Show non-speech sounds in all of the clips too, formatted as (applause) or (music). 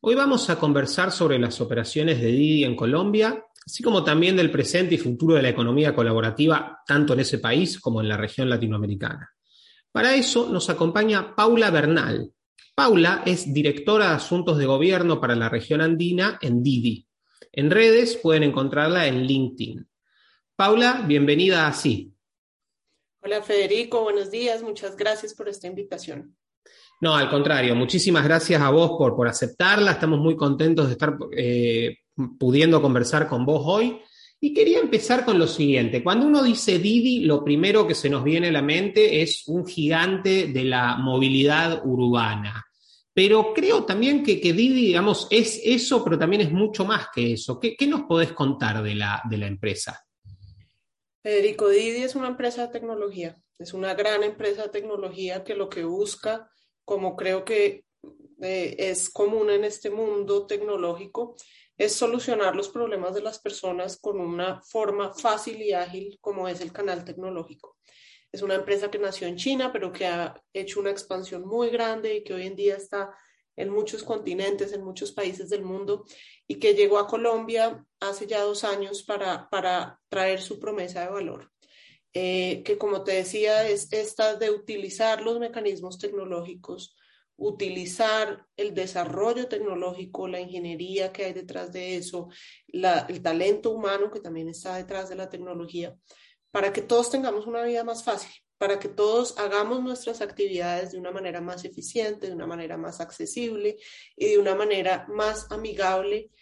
Hoy vamos a conversar sobre las operaciones de Didi en Colombia, así como también del presente y futuro de la economía colaborativa, tanto en ese país como en la región latinoamericana. Para eso nos acompaña Paula Bernal. Paula es directora de Asuntos de Gobierno para la región andina en Didi. En redes pueden encontrarla en LinkedIn. Paula, bienvenida a Sí. Hola Federico, buenos días, muchas gracias por esta invitación. No, al contrario, muchísimas gracias a vos por, por aceptarla. Estamos muy contentos de estar eh, pudiendo conversar con vos hoy. Y quería empezar con lo siguiente. Cuando uno dice Didi, lo primero que se nos viene a la mente es un gigante de la movilidad urbana. Pero creo también que, que Didi, digamos, es eso, pero también es mucho más que eso. ¿Qué, qué nos podés contar de la, de la empresa? Federico, Didi es una empresa de tecnología. Es una gran empresa de tecnología que lo que busca como creo que eh, es común en este mundo tecnológico, es solucionar los problemas de las personas con una forma fácil y ágil como es el canal tecnológico. Es una empresa que nació en China, pero que ha hecho una expansión muy grande y que hoy en día está en muchos continentes, en muchos países del mundo, y que llegó a Colombia hace ya dos años para, para traer su promesa de valor. Eh, que como te decía es esta de utilizar los mecanismos tecnológicos, utilizar el desarrollo tecnológico, la ingeniería que hay detrás de eso, el talento humano que también está detrás de la tecnología, para que todos tengamos una vida más fácil, para que todos hagamos nuestras actividades de una manera más eficiente, de una manera más accesible y de una manera más amigable,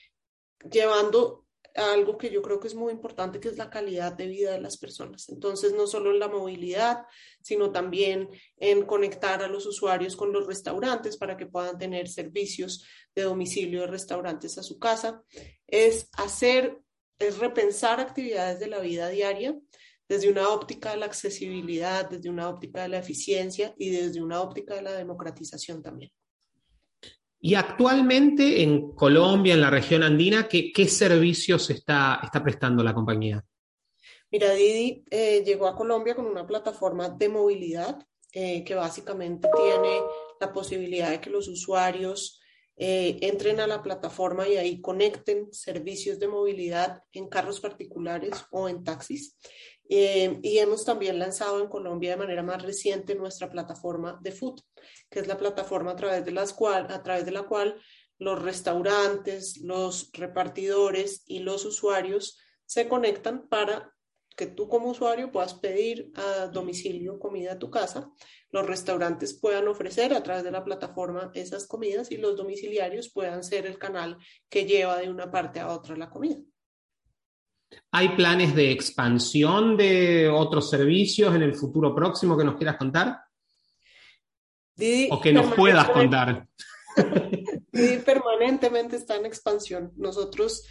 llevando algo que yo creo que es muy importante, que es la calidad de vida de las personas. Entonces, no solo en la movilidad, sino también en conectar a los usuarios con los restaurantes para que puedan tener servicios de domicilio de restaurantes a su casa. Es hacer, es repensar actividades de la vida diaria desde una óptica de la accesibilidad, desde una óptica de la eficiencia y desde una óptica de la democratización también. Y actualmente en Colombia, en la región andina, ¿qué, qué servicios está, está prestando la compañía? Mira, Didi eh, llegó a Colombia con una plataforma de movilidad eh, que básicamente tiene la posibilidad de que los usuarios eh, entren a la plataforma y ahí conecten servicios de movilidad en carros particulares o en taxis. Eh, y hemos también lanzado en Colombia de manera más reciente nuestra plataforma de food, que es la plataforma a través de, las cual, a través de la cual los restaurantes, los repartidores y los usuarios se conectan para que tú como usuario puedas pedir a domicilio comida a tu casa, los restaurantes puedan ofrecer a través de la plataforma esas comidas y los domiciliarios puedan ser el canal que lleva de una parte a otra la comida. ¿Hay planes de expansión de otros servicios en el futuro próximo que nos quieras contar? o que nos puedas contar. Didi permanentemente está en expansión. Nosotros,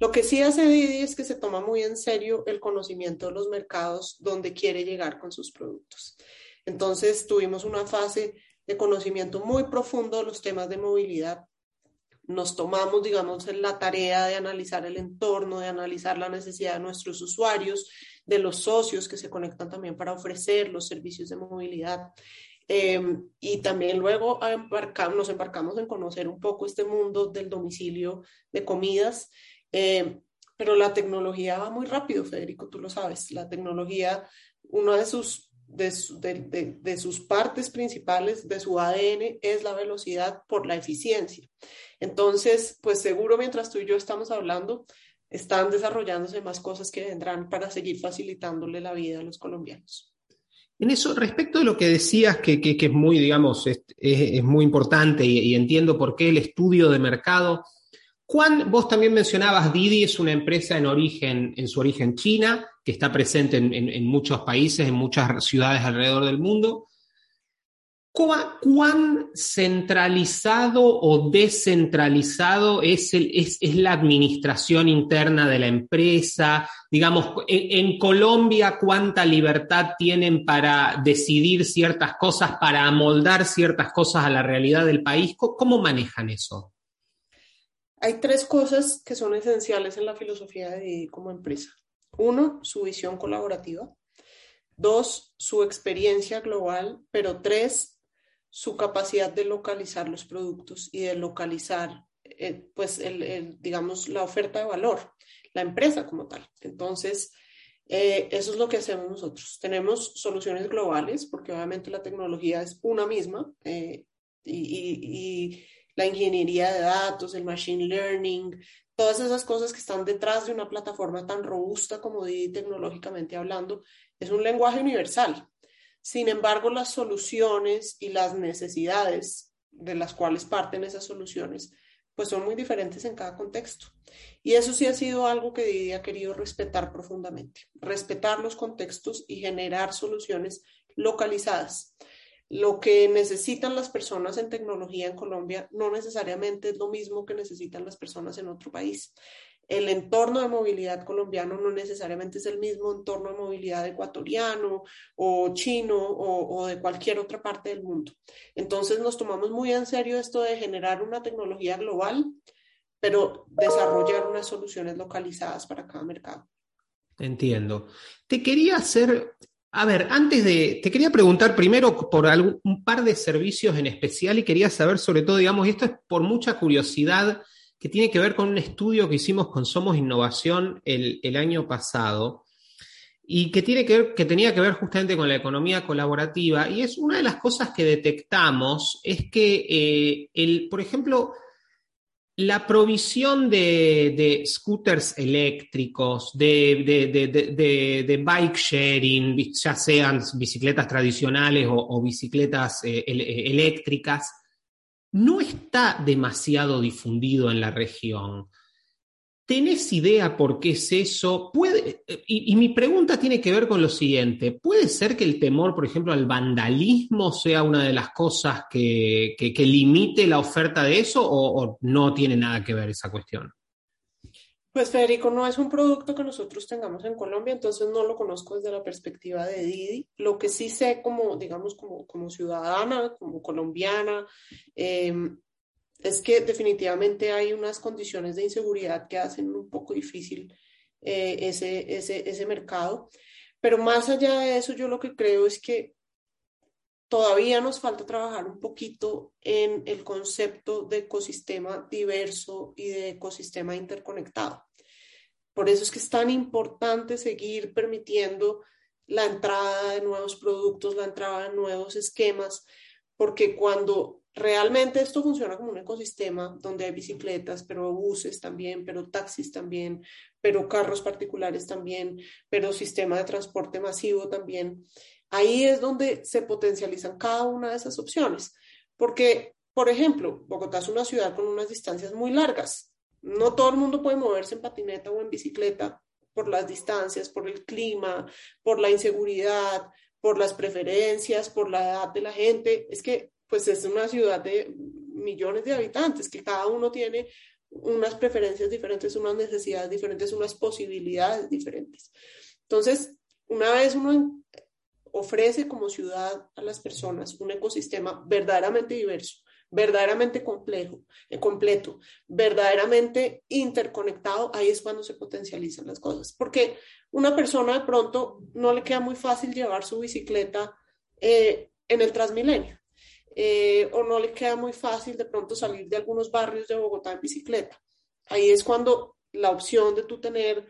lo que sí hace Didi es que se toma muy en serio el conocimiento de los mercados donde quiere llegar con sus productos. Entonces, tuvimos una fase de conocimiento muy profundo de los temas de movilidad nos tomamos, digamos, en la tarea de analizar el entorno, de analizar la necesidad de nuestros usuarios, de los socios que se conectan también para ofrecer los servicios de movilidad. Em, y también luego nos embarcamos en conocer un poco este mundo del domicilio de comidas. Em, pero la tecnología va muy rápido, Federico, tú lo sabes. La tecnología, uno de sus de, sus partes principales, de su ADN, es la velocidad por la eficiencia. Entonces, pues seguro mientras tú y yo estamos hablando, están desarrollándose más cosas que vendrán para seguir facilitándole la vida a los colombianos. En eso, respecto de lo que decías, que, que, es muy, digamos, es, muy importante y, y, entiendo por qué el estudio de mercado. Juan, vos también mencionabas Didi, es una empresa en origen, en su origen China, que está presente en, muchos países, en muchas ciudades alrededor del mundo. ¿Cuán, centralizado o descentralizado es, el, es, la administración interna de la empresa? Digamos, en, Colombia, ¿cuánta libertad tienen para decidir ciertas cosas, para amoldar ciertas cosas a la realidad del país? ¿Cómo, manejan eso? Hay tres cosas que son esenciales en la filosofía de como empresa. Uno, su visión colaborativa. Dos, su experiencia global. Pero tres, su capacidad de localizar los productos y de localizar, eh, pues, digamos, la oferta de valor, la empresa como tal. Entonces, eh, eso es lo que hacemos nosotros. Tenemos soluciones globales, porque obviamente la tecnología es una misma eh, y la ingeniería de datos, el machine learning, todas esas cosas que están detrás de una plataforma tan robusta como Didi tecnológicamente hablando, es un lenguaje universal. Sin embargo, las soluciones y las necesidades de las cuales parten esas soluciones, pues son muy diferentes en cada contexto. Y eso sí ha sido algo que Didi ha querido respetar profundamente, respetar los contextos y generar soluciones localizadas lo que necesitan las personas en tecnología en Colombia no necesariamente es lo mismo que necesitan las personas en otro país. El entorno de movilidad colombiano no necesariamente es el mismo entorno de movilidad ecuatoriano o chino o, de cualquier otra parte del mundo. Entonces nos tomamos muy en serio esto de generar una tecnología global, pero desarrollar unas soluciones localizadas para cada mercado. Entiendo. Te quería hacer a ver, antes de, te quería preguntar primero por algún, un par de servicios en especial y quería saber sobre todo, digamos, y esto es por mucha curiosidad que tiene que ver con un estudio que hicimos con Somos Innovación el, año pasado y que, tiene que, que tenía que ver justamente con la economía colaborativa. Y es una de las cosas que detectamos es que, eh, el, por ejemplo, la provisión de, scooters eléctricos, de, bike sharing, ya sean bicicletas tradicionales o, bicicletas eh, eléctricas, no está demasiado difundido en la región. ¿Tenés idea por qué es eso? ¿Puede, y, mi pregunta tiene que ver con lo siguiente. ¿Puede ser que el temor, por ejemplo, al vandalismo sea una de las cosas que, limite la oferta de eso o, no tiene nada que ver esa cuestión? Pues Federico, no es un producto que nosotros tengamos en Colombia, entonces no lo conozco desde la perspectiva de Didi. Lo que sí sé como, digamos, como, ciudadana, como colombiana, eh, es que definitivamente hay unas condiciones de inseguridad que hacen un poco difícil eh, ese, ese, ese mercado. Pero más allá de eso, yo lo que creo es que todavía nos falta trabajar un poquito en el concepto de ecosistema diverso y de ecosistema interconectado. Por eso es que es tan importante seguir permitiendo la entrada de nuevos productos, la entrada de nuevos esquemas, porque cuando realmente esto funciona como un ecosistema donde hay bicicletas, pero buses también, pero taxis también, pero carros particulares también, pero sistema de transporte masivo también. Ahí es donde se potencializan cada una de esas opciones. Porque, por ejemplo, Bogotá es una ciudad con unas distancias muy largas. No todo el mundo puede moverse en patineta o en bicicleta por las distancias, por el clima, por la inseguridad, por las preferencias, por la edad de la gente. Es que pues es una ciudad de millones de habitantes, que cada uno tiene unas preferencias diferentes, unas necesidades diferentes, unas posibilidades diferentes. Entonces, una vez uno ofrece como ciudad a las personas un ecosistema verdaderamente diverso, verdaderamente complejo, eh, completo, verdaderamente interconectado, ahí es cuando se potencializan las cosas. Porque una persona de pronto no le queda muy fácil llevar su bicicleta eh, en el Transmilenio. Eh, o no le queda muy fácil de pronto salir de algunos barrios de Bogotá en bicicleta. Ahí es cuando la opción de tú tener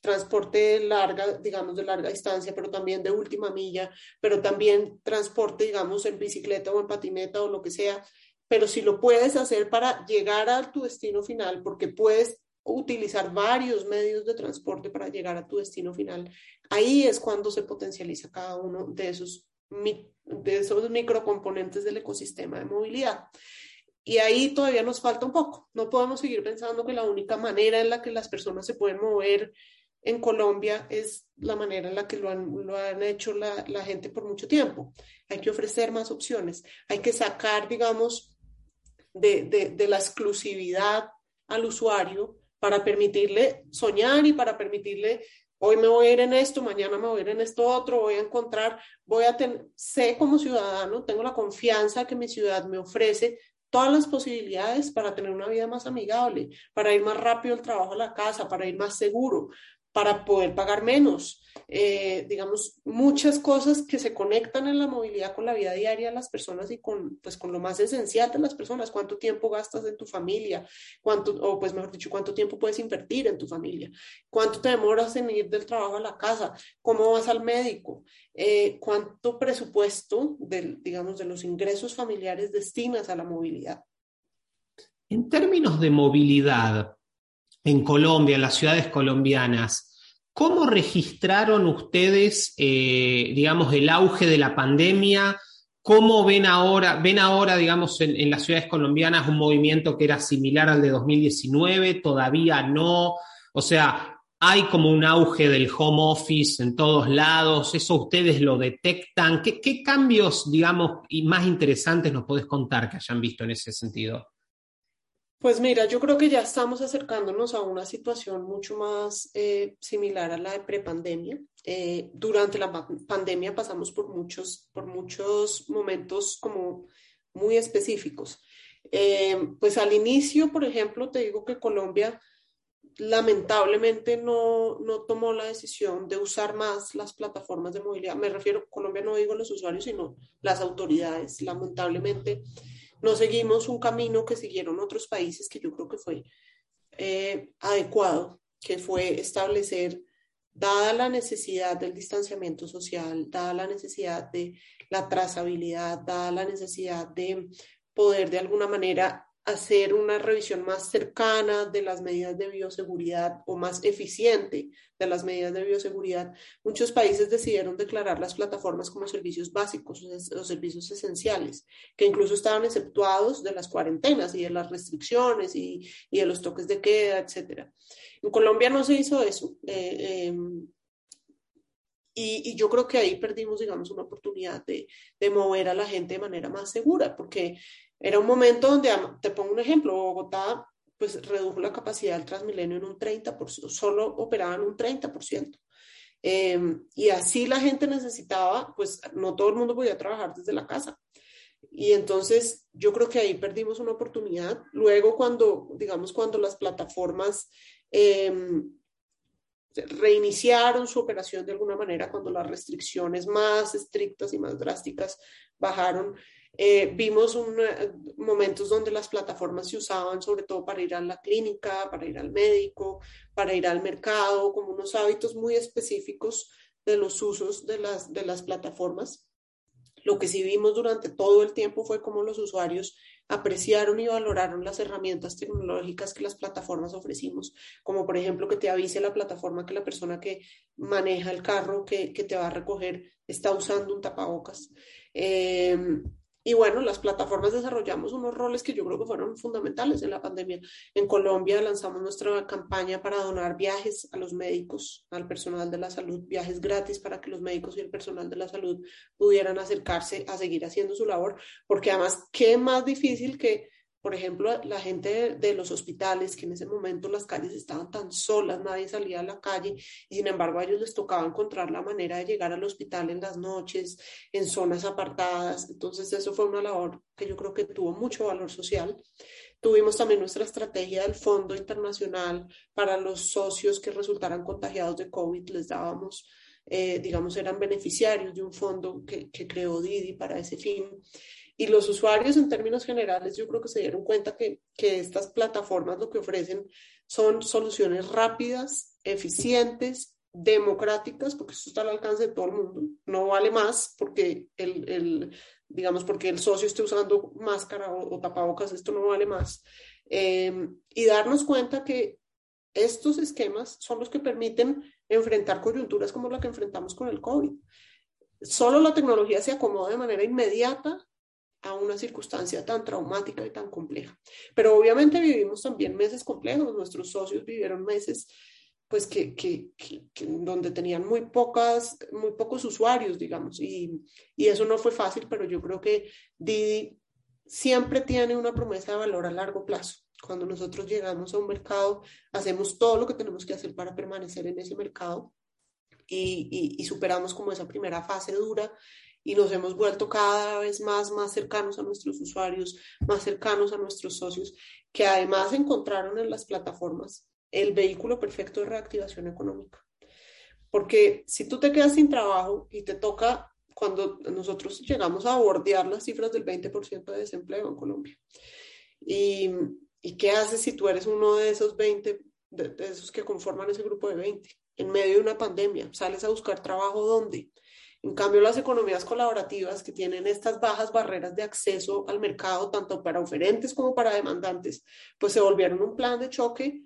transporte larga, digamos, de larga distancia, pero también de última milla, pero también transporte, digamos, en bicicleta o en patineta o lo que sea. Pero si lo puedes hacer para llegar a tu destino final, porque puedes utilizar varios medios de transporte para llegar a tu destino final, ahí es cuando se potencializa cada uno de esos, de esos microcomponentes del ecosistema de movilidad. Y ahí todavía nos falta un poco. No podemos seguir pensando que la única manera en la que las personas se pueden mover en Colombia es la manera en la que lo han, lo han hecho la, la, gente por mucho tiempo. Hay que ofrecer más opciones. Hay que sacar, digamos, de, de, de la exclusividad al usuario para permitirle soñar y para permitirle hoy me voy a ir en esto, mañana me voy a ir en esto otro, voy a encontrar, voy a tener, sé como ciudadano, tengo la confianza que mi ciudad me ofrece todas las posibilidades para tener una vida más amigable, para ir más rápido al trabajo a la casa, para ir más seguro, para poder pagar menos. Eh, digamos, muchas cosas que se conectan en la movilidad con la vida diaria de las personas y con, pues, con lo más esencial de las personas. ¿Cuánto tiempo gastas en tu familia? ¿Cuánto, o pues mejor dicho, cuánto tiempo puedes invertir en tu familia? ¿Cuánto te demoras en ir del trabajo a la casa? ¿Cómo vas al médico? Eh, ¿Cuánto presupuesto, del, digamos, de los ingresos familiares destinas a la movilidad? En términos de movilidad, en Colombia, en las ciudades colombianas. ¿Cómo registraron ustedes, eh, digamos, el auge de la pandemia? ¿Cómo ven ahora, ven ahora, digamos, en, las ciudades colombianas un movimiento que era similar al de 2019? ¿Todavía no? O sea, hay como un auge del home office en todos lados. ¿Eso ustedes lo detectan? ¿Qué, qué cambios, digamos, y más interesantes nos podés contar que hayan visto en ese sentido? Pues mira, yo creo que ya estamos acercándonos a una situación mucho más eh, similar a la de prepandemia. Eh, durante la pandemia pasamos por muchos, por muchos momentos como muy específicos. Eh, pues al inicio, por ejemplo, te digo que Colombia lamentablemente no, no tomó la decisión de usar más las plataformas de movilidad. Me refiero, Colombia no digo los usuarios, sino las autoridades. Lamentablemente no seguimos un camino que siguieron otros países que yo creo que fue eh, adecuado, que fue establecer, dada la necesidad del distanciamiento social, dada la necesidad de la trazabilidad, dada la necesidad de poder de alguna manera hacer una revisión más cercana de las medidas de bioseguridad o más eficiente de las medidas de bioseguridad, muchos países decidieron declarar las plataformas como servicios básicos o servicios esenciales, que incluso estaban exceptuados de las cuarentenas y de las restricciones y, y de los toques de queda, etc. En Colombia no se hizo eso. Eh, eh, y, y, yo creo que ahí perdimos, digamos, una oportunidad de, de mover a la gente de manera más segura, porque era un momento donde, te pongo un ejemplo, Bogotá pues redujo la capacidad del Transmilenio en un 30%, solo operaban un 30%. Eh, y así la gente necesitaba, pues no todo el mundo podía trabajar desde la casa. Y entonces yo creo que ahí perdimos una oportunidad. Luego cuando, digamos, cuando las plataformas eh, reiniciaron su operación de alguna manera, cuando las restricciones más estrictas y más drásticas bajaron, eh, vimos un, eh, momentos donde las plataformas se usaban sobre todo para ir a la clínica, para ir al médico, para ir al mercado, como unos hábitos muy específicos de los usos de las, de las plataformas. Lo que sí vimos durante todo el tiempo fue cómo los usuarios apreciaron y valoraron las herramientas tecnológicas que las plataformas ofrecimos, como por ejemplo que te avise la plataforma que la persona que maneja el carro que, que te va a recoger está usando un tapabocas. Eh, y bueno, las plataformas desarrollamos unos roles que yo creo que fueron fundamentales en la pandemia. En Colombia lanzamos nuestra campaña para donar viajes a los médicos, al personal de la salud, viajes gratis para que los médicos y el personal de la salud pudieran acercarse a seguir haciendo su labor, porque además, ¿qué más difícil que por ejemplo, la gente de, los hospitales, que en ese momento las calles estaban tan solas, nadie salía a la calle, y sin embargo a ellos les tocaba encontrar la manera de llegar al hospital en las noches, en zonas apartadas. Entonces, eso fue una labor que yo creo que tuvo mucho valor social. Tuvimos también nuestra estrategia del Fondo Internacional para los socios que resultaran contagiados de COVID, les dábamos eh, digamos, eran beneficiarios de un fondo que, que, creó Didi para ese fin. Y los usuarios en términos generales yo creo que se dieron cuenta que, que estas plataformas lo que ofrecen son soluciones rápidas, eficientes, democráticas, porque esto está al alcance de todo el mundo. No vale más porque el, el digamos, porque el socio esté usando máscara o, tapabocas, esto no vale más. Eh, y darnos cuenta que estos esquemas son los que permiten enfrentar coyunturas como la que enfrentamos con el COVID. Solo la tecnología se acomoda de manera inmediata a una circunstancia tan traumática y tan compleja. Pero obviamente vivimos también meses complejos. Nuestros socios vivieron meses pues que, que, donde tenían muy pocas, muy pocos usuarios, digamos, y, y, eso no fue fácil, pero yo creo que Didi siempre tiene una promesa de valor a largo plazo. Cuando nosotros llegamos a un mercado, hacemos todo lo que tenemos que hacer para permanecer en ese mercado y, y, superamos como esa primera fase dura y nos hemos vuelto cada vez más, más cercanos a nuestros usuarios, más cercanos a nuestros socios, que además encontraron en las plataformas el vehículo perfecto de reactivación económica. Porque si tú te quedas sin trabajo y te toca, cuando nosotros llegamos a bordear las cifras del 20% de desempleo en Colombia, y, y, qué haces si tú eres uno de esos 20, de, de esos que conforman ese grupo de 20, en medio de una pandemia, sales a buscar trabajo dónde? En cambio, las economías colaborativas que tienen estas bajas barreras de acceso al mercado, tanto para oferentes como para demandantes, pues se volvieron un plan de choque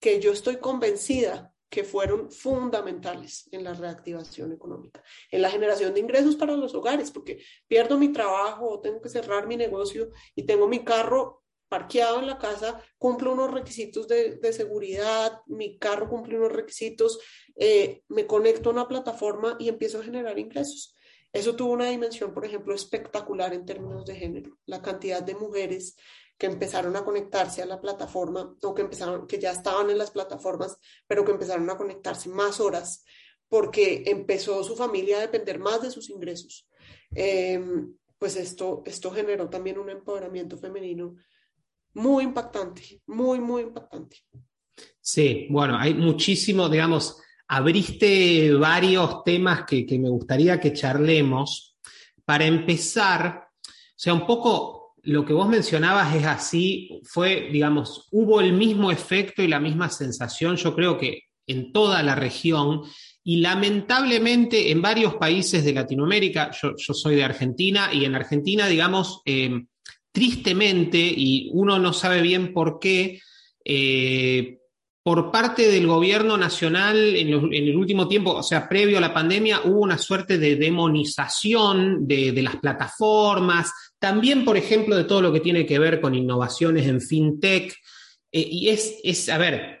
que yo estoy convencida que fueron fundamentales en la reactivación económica, en la generación de ingresos para los hogares, porque pierdo mi trabajo tengo que cerrar mi negocio y tengo mi carro parqueado en la casa, cumple unos requisitos de, de seguridad, mi carro cumple unos requisitos, eh, me conecto a una plataforma y empiezo a generar ingresos. Eso tuvo una dimensión, por ejemplo, espectacular en términos de género. La cantidad de mujeres que empezaron a conectarse a la plataforma o que empezaron, que ya estaban en las plataformas, pero que empezaron a conectarse más horas porque empezó su familia a depender más de sus ingresos. Em, pues esto, esto generó también un empoderamiento femenino muy impactante, muy, muy impactante. Sí, bueno, hay muchísimo, digamos, abriste varios temas que, que me gustaría que charlemos. Para empezar, o sea, un poco lo que vos mencionabas es así, fue, digamos, hubo el mismo efecto y la misma sensación, yo creo que en toda la región y lamentablemente en varios países de Latinoamérica, yo, soy de Argentina y en Argentina, digamos, eh, tristemente, y uno no sabe bien por qué, eh, por parte del gobierno nacional en, el último tiempo, o sea, previo a la pandemia, hubo una suerte de demonización de, las plataformas, también, por ejemplo, de todo lo que tiene que ver con innovaciones en fintech. Eh, y es, a ver,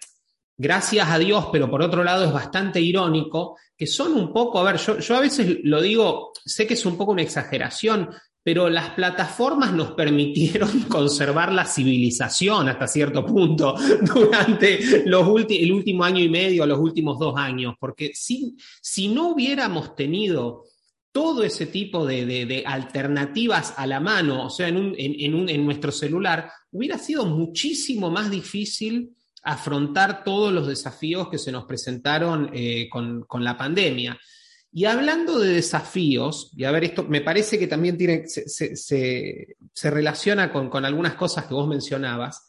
gracias a Dios, pero por otro lado es bastante irónico, que son un poco, a ver, yo a veces lo digo, sé que es un poco una exageración, pero las plataformas nos permitieron (laughs) conservar la civilización hasta cierto punto (laughs) durante los el último año y medio, los últimos dos años, porque si, si no hubiéramos tenido todo ese tipo de, alternativas a la mano, o sea, en, un, en, en, nuestro celular, hubiera sido muchísimo más difícil afrontar todos los desafíos que se nos presentaron eh, con, con la pandemia. Y hablando de desafíos, y a ver, esto me parece que también tiene, se, relaciona con, algunas cosas que vos mencionabas.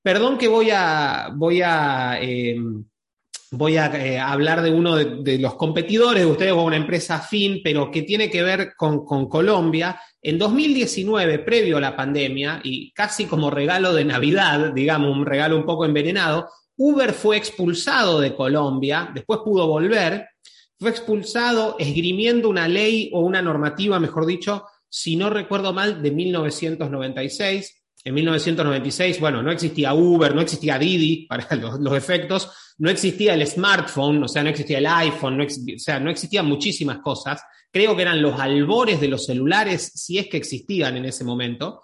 Perdón que voy a, voy a, em, voy a eh, hablar de uno de, los competidores de ustedes, o una empresa fin, pero que tiene que ver con, con Colombia. En 2019, previo a la pandemia, y casi como regalo de Navidad, digamos, un regalo un poco envenenado, Uber fue expulsado de Colombia, después pudo volver fue expulsado esgrimiendo una ley o una normativa, mejor dicho, si no recuerdo mal, de 1996. En 1996, bueno, no existía Uber, no existía Didi para (laughs) los, efectos, no existía el smartphone, o sea, no existía el iPhone, no o sea, no existían muchísimas cosas. Creo que eran los albores de los celulares, si es que existían en ese momento,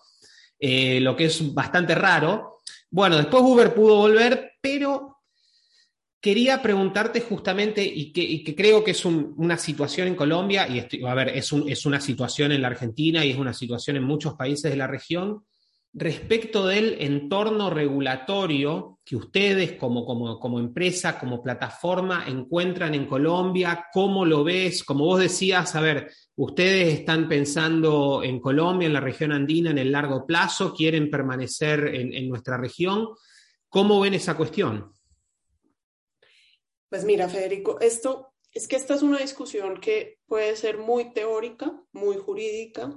eh, lo que es bastante raro. Bueno, después Uber pudo volver, pero quería preguntarte justamente, y que, creo que es una situación en Colombia, y a ver, es, es una situación en la Argentina y es una situación en muchos países de la región, respecto del entorno regulatorio que ustedes como, empresa, como plataforma encuentran en Colombia, cómo lo ves, como vos decías, a ver, ustedes están pensando en Colombia, en la región andina, en el largo plazo, quieren permanecer en nuestra región, ¿cómo ven esa cuestión? Pues mira, Federico, esto es que esta es una discusión que puede ser muy teórica, muy jurídica,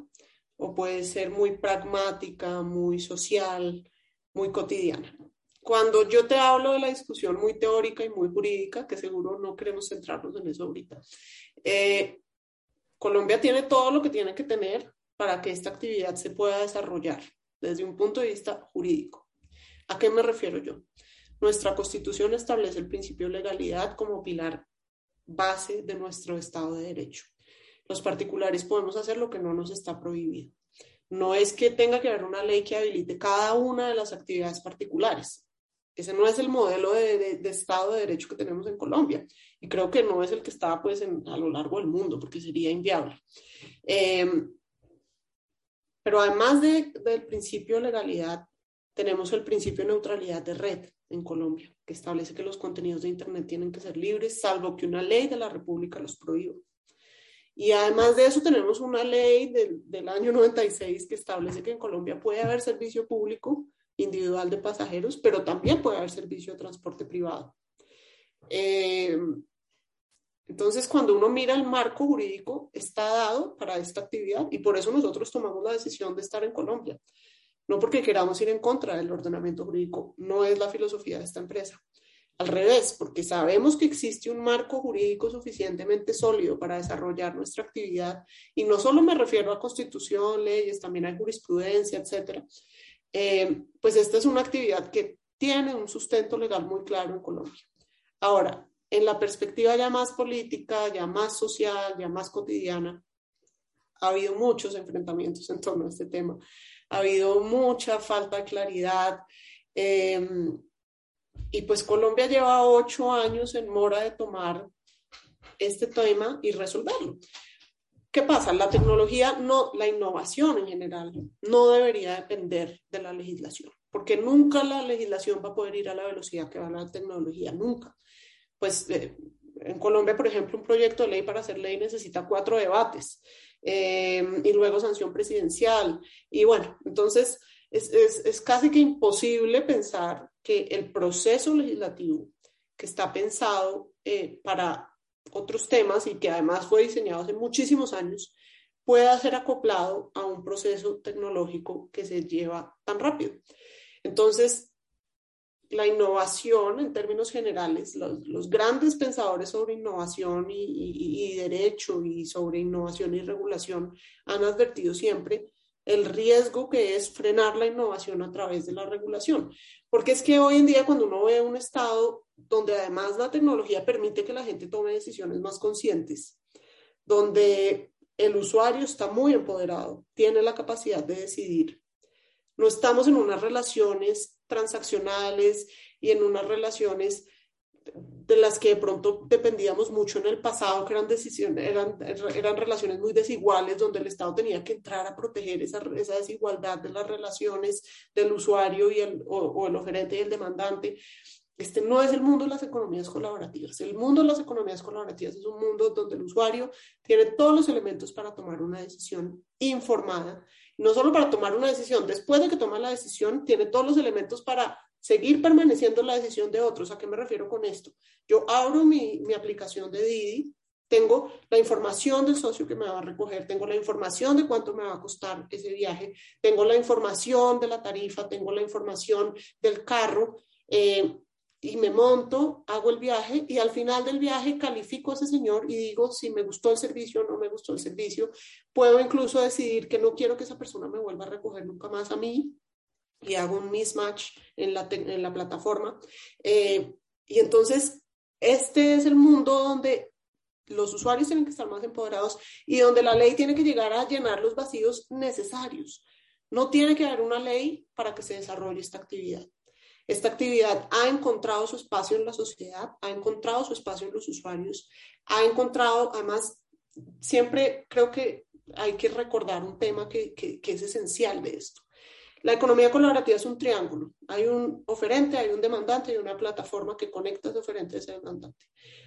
o puede ser muy pragmática, muy social, muy cotidiana. Cuando yo te hablo de la discusión muy teórica y muy jurídica, que seguro no queremos centrarnos en eso ahorita, eh, Colombia tiene todo lo que tiene que tener para que esta actividad se pueda desarrollar desde un punto de vista jurídico. ¿A qué me refiero yo? Nuestra constitución establece el principio de legalidad como pilar base de nuestro Estado de Derecho. Los particulares podemos hacer lo que no nos está prohibido. No es que tenga que haber una ley que habilite cada una de las actividades particulares. Ese no es el modelo de, Estado de Derecho que tenemos en Colombia. Y creo que no es el que está pues, a lo largo del mundo, porque sería inviable. Em, pero además del principio de legalidad, tenemos el principio de neutralidad de red en Colombia, que establece que los contenidos de Internet tienen que ser libres, salvo que una ley de la República los prohíba. Y además de eso tenemos una ley del, del, año 96 que establece que en Colombia puede haber servicio público individual de pasajeros, pero también puede haber servicio de transporte privado. Eh, entonces, cuando uno mira el marco jurídico, está dado para esta actividad y por eso nosotros tomamos la decisión de estar en Colombia. No porque queramos ir en contra del ordenamiento jurídico, no es la filosofía de esta empresa. Al revés, porque sabemos que existe un marco jurídico suficientemente sólido para desarrollar nuestra actividad, y no solo me refiero a constitución, leyes, también hay jurisprudencia, etcétera. Eh, pues esta es una actividad que tiene un sustento legal muy claro en Colombia. Ahora, en la perspectiva ya más política, ya más social, ya más cotidiana, ha habido muchos enfrentamientos en torno a este tema. Ha habido mucha falta de claridad. Eh, y pues Colombia lleva ocho años en mora de tomar este tema y resolverlo. ¿Qué pasa? La tecnología, no, la innovación en general, no debería depender de la legislación, porque nunca la legislación va a poder ir a la velocidad que va la tecnología, nunca. Pues eh, en Colombia, por ejemplo, un proyecto de ley para hacer ley necesita cuatro debates eh, y luego sanción presidencial. Y bueno, entonces es, es, es casi que imposible pensar que el proceso legislativo que está pensado eh, para otros temas y que además fue diseñado hace muchísimos años, pueda ser acoplado a un proceso tecnológico que se lleva tan rápido. Entonces, la innovación en términos generales, los, grandes pensadores sobre innovación y, y, derecho y sobre innovación y regulación han advertido siempre el riesgo que es frenar la innovación a través de la regulación. Porque es que hoy en día cuando uno ve un estado donde además la tecnología permite que la gente tome decisiones más conscientes, donde el usuario está muy empoderado, tiene la capacidad de decidir. No estamos en unas relaciones transaccionales y en unas relaciones de las que de pronto dependíamos mucho en el pasado, que eran decisiones, eran, eran relaciones muy desiguales, donde el Estado tenía que entrar a proteger esa, esa desigualdad de las relaciones del usuario y el, o, o el oferente y el demandante. Este no es el mundo de las economías colaborativas. El mundo de las economías colaborativas es un mundo donde el usuario tiene todos los elementos para tomar una decisión informada. No solo para tomar una decisión, después de que toma la decisión, tiene todos los elementos para seguir permaneciendo la decisión de otros. ¿A qué me refiero con esto? Yo abro mi, aplicación de Didi, tengo la información del socio que me va a recoger, tengo la información de cuánto me va a costar ese viaje, tengo la información de la tarifa, tengo la información del carro. Eh, y me monto, hago el viaje y al final del viaje califico a ese señor y digo si me gustó el servicio o no me gustó el servicio. Puedo incluso decidir que no quiero que esa persona me vuelva a recoger nunca más a mí y hago un mismatch en la, en la plataforma. Eh, y entonces, este es el mundo donde los usuarios tienen que estar más empoderados y donde la ley tiene que llegar a llenar los vacíos necesarios. No tiene que haber una ley para que se desarrolle esta actividad. Esta actividad ha encontrado su espacio en la sociedad, ha encontrado su espacio en los usuarios, ha encontrado, además, siempre creo que hay que recordar un tema que, que, es esencial de esto. La economía colaborativa es un triángulo. Hay un oferente, hay un demandante y una plataforma que conecta ese oferente y ese demandante.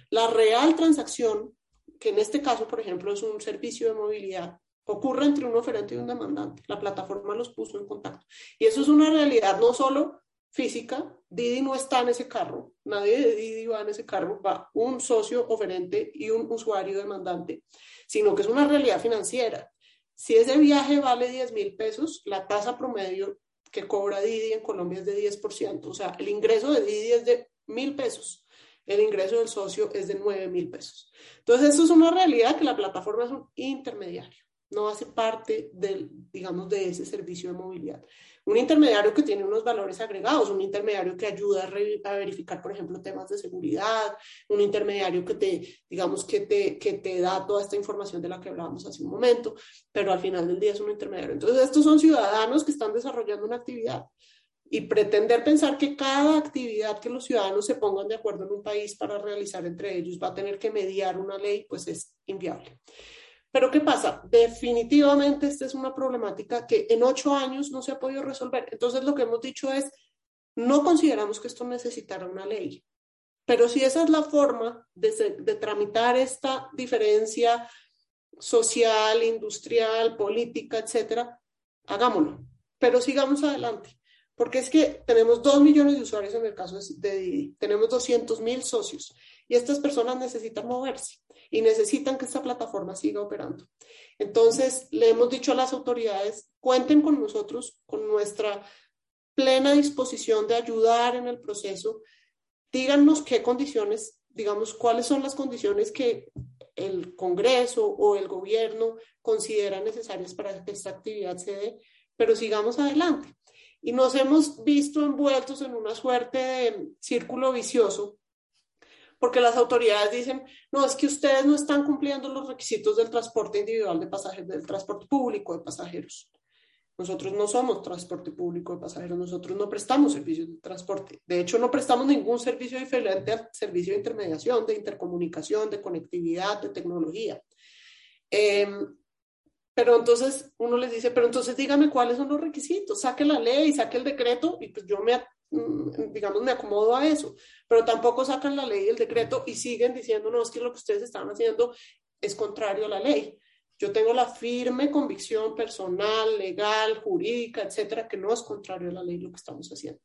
La real transacción, que en este caso, por ejemplo, es un servicio de movilidad, ocurre entre un oferente y un demandante. La plataforma los puso en contacto. Y eso es una realidad no solo física, Didi no está en ese carro, nadie de Didi va en ese carro, va un socio oferente y un usuario demandante, sino que es una realidad financiera. Si ese viaje vale 10 mil pesos, la tasa promedio que cobra Didi en Colombia es de 10%, o sea, el ingreso de Didi es de mil pesos, el ingreso del socio es de 9 mil pesos. Entonces, eso es una realidad que la plataforma es un intermediario no hace parte del, digamos, de ese servicio de movilidad. Un intermediario que tiene unos valores agregados, un intermediario que ayuda a, verificar, por ejemplo, temas de seguridad, un intermediario que te, digamos, que te, que te da toda esta información de la que hablábamos hace un momento, pero al final del día es un intermediario. Entonces, estos son ciudadanos que están desarrollando una actividad y pretender pensar que cada actividad que los ciudadanos se pongan de acuerdo en un país para realizar entre ellos va a tener que mediar una ley, pues es inviable. Pero ¿qué pasa? Definitivamente esta es una problemática que en ocho años no se ha podido resolver. Entonces lo que hemos dicho es, no consideramos que esto necesitara una ley, pero si esa es la forma de, de tramitar esta diferencia social, industrial, política, etcétera, hagámoslo. Pero sigamos adelante. Porque es que tenemos dos millones de usuarios en el caso de Didi, tenemos 200 mil socios y estas personas necesitan moverse y necesitan que esta plataforma siga operando. Entonces, le hemos dicho a las autoridades, cuenten con nosotros, con nuestra plena disposición de ayudar en el proceso. Díganos qué condiciones, digamos, cuáles son las condiciones que el Congreso o el gobierno considera necesarias para que esta actividad se dé, pero sigamos adelante. Y nos hemos visto envueltos en una suerte de círculo vicioso porque las autoridades dicen, no, es que ustedes no están cumpliendo los requisitos del transporte individual de pasajeros, del transporte público de pasajeros. Nosotros no somos transporte público de pasajeros, nosotros no prestamos servicios de transporte. De hecho, no prestamos ningún servicio diferente al servicio de intermediación, de intercomunicación, de conectividad, de tecnología. Em, pero entonces uno les dice, pero entonces dígame cuáles son los requisitos, saque la ley, saque el decreto y pues yo me, digamos, me acomodo a eso, pero tampoco sacan la ley y el decreto y siguen diciendo, no, es que lo que ustedes están haciendo es contrario a la ley. Yo tengo la firme convicción personal, legal, jurídica, etcétera, que no es contrario a la ley lo que estamos haciendo.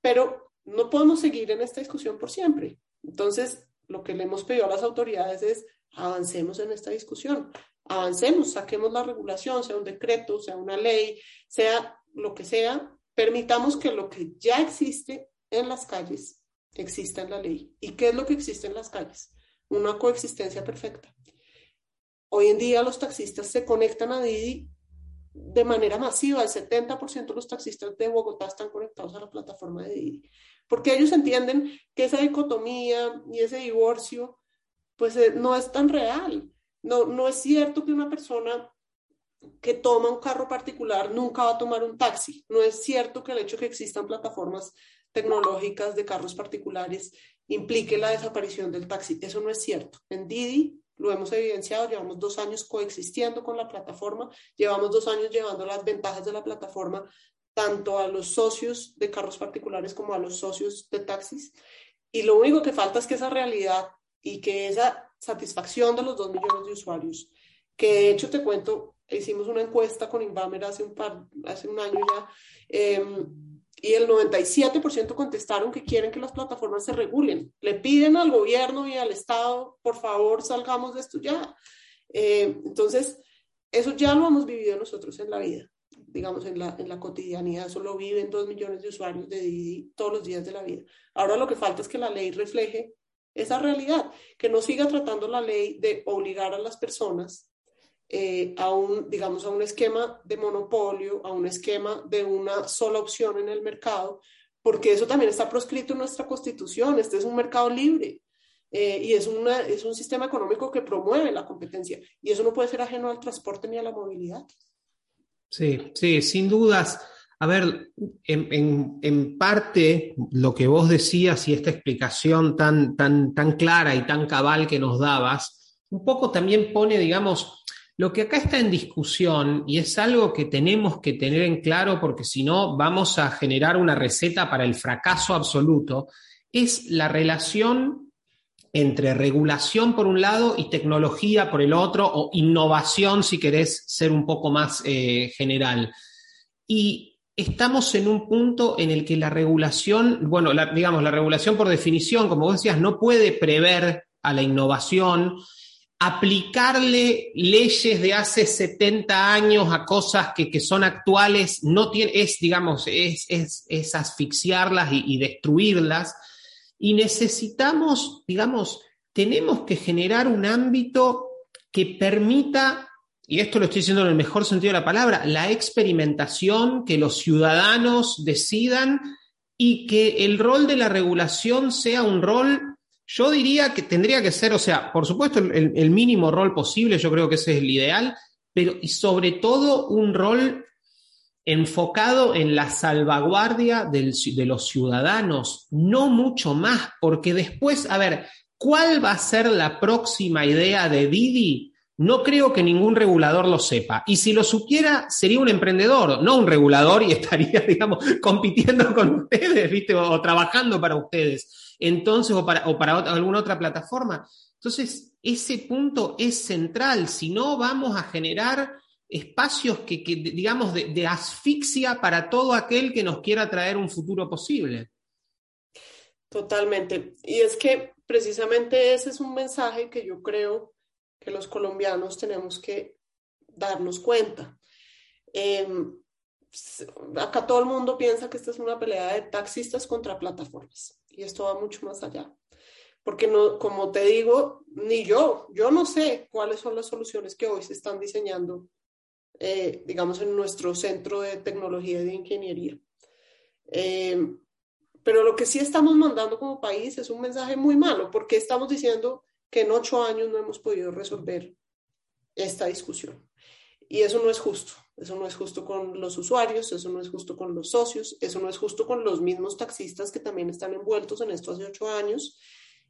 Pero no podemos seguir en esta discusión por siempre. Entonces, lo que le hemos pedido a las autoridades es avancemos en esta discusión, avancemos, saquemos la regulación, sea un decreto, sea una ley, sea lo que sea, Permitamos que lo que ya existe en las calles exista en la ley. ¿Y qué es lo que existe en las calles? Una coexistencia perfecta. Hoy en día los taxistas se conectan a Didi de manera masiva. El 70% de los taxistas de Bogotá están conectados a la plataforma de Didi. Porque ellos entienden que esa dicotomía y ese divorcio pues eh, no es tan real. No, no es cierto que una persona que toma un carro particular nunca va a tomar un taxi. No es cierto que el hecho de que existan plataformas tecnológicas de carros particulares implique la desaparición del taxi. Eso no es cierto. En Didi lo hemos evidenciado, llevamos dos años coexistiendo con la plataforma, llevamos dos años llevando las ventajas de la plataforma tanto a los socios de carros particulares como a los socios de taxis. Y lo único que falta es que esa realidad y que esa satisfacción de los dos millones de usuarios, que de hecho te cuento, hicimos una encuesta con Invamer hace un, par, hace un año ya, em, y el 97% contestaron que quieren que las plataformas se regulen. Le piden al gobierno y al Estado, por favor, salgamos de esto ya. Em, entonces, eso ya lo hemos vivido nosotros en la vida, digamos, en la, en la cotidianidad. Eso lo viven dos millones de usuarios de Didi todos los días de la vida. Ahora lo que falta es que la ley refleje esa realidad, que no siga tratando la ley de obligar a las personas eh, a un, digamos, a un esquema de monopolio, a un esquema de una sola opción en el mercado, porque eso también está proscrito en nuestra constitución. Este es un mercado libre eh, y es, una, es un sistema económico que promueve la competencia y eso no puede ser ajeno al transporte ni a la movilidad. Sí, sí, sin dudas. A ver, en, en, parte lo que vos decías y esta explicación tan, tan, tan clara y tan cabal que nos dabas, un poco también pone, digamos, Lo que acá está en discusión, y es algo que tenemos que tener en claro porque si no vamos a generar una receta para el fracaso absoluto, es la relación entre regulación por un lado y tecnología por el otro, o innovación si querés ser un poco más eh, general. Y estamos en un punto en el que la regulación, bueno, digamos, la regulación por definición, como vos decías, no puede prever a la innovación, aplicarle leyes de hace 70 años a cosas que, son actuales no tiene, es, digamos, es, es, asfixiarlas y, destruirlas. Y necesitamos, digamos, tenemos que generar un ámbito que permita, y esto lo estoy diciendo en el mejor sentido de la palabra, la experimentación, que los ciudadanos decidan y que el rol de la regulación sea un rol yo diría que tendría que ser, o sea, por supuesto, el, mínimo rol posible, yo creo que ese es el ideal, pero y sobre todo un rol enfocado en la salvaguardia de los ciudadanos, no mucho más, porque después, a ver, ¿cuál va a ser la próxima idea de Didi? No creo que ningún regulador lo sepa. Y si lo supiera, sería un emprendedor, no un regulador y estaría, (laughs) digamos, compitiendo con ustedes, ¿viste? o trabajando para ustedes entonces, o para, o para alguna otra plataforma. Entonces, ese punto es central, si no vamos a generar espacios que, digamos, de, asfixia para todo aquel que nos quiera traer un futuro posible. Totalmente. Y es que precisamente ese es un mensaje que yo creo que los colombianos tenemos que darnos cuenta. Em, acá todo el mundo piensa que esta es una pelea de taxistas contra plataformas y esto va mucho más allá. Porque no, como te digo, ni yo, yo no sé cuáles son las soluciones que hoy se están diseñando, eh, digamos, en nuestro centro de tecnología y de ingeniería. Eh, pero lo que sí estamos mandando como país es un mensaje muy malo, porque estamos diciendo que en ocho años no hemos podido resolver esta discusión. Y eso no es justo. Eso no es justo con los usuarios, eso no es justo con los socios, eso no es justo con los mismos taxistas que también están envueltos en esto hace ocho años,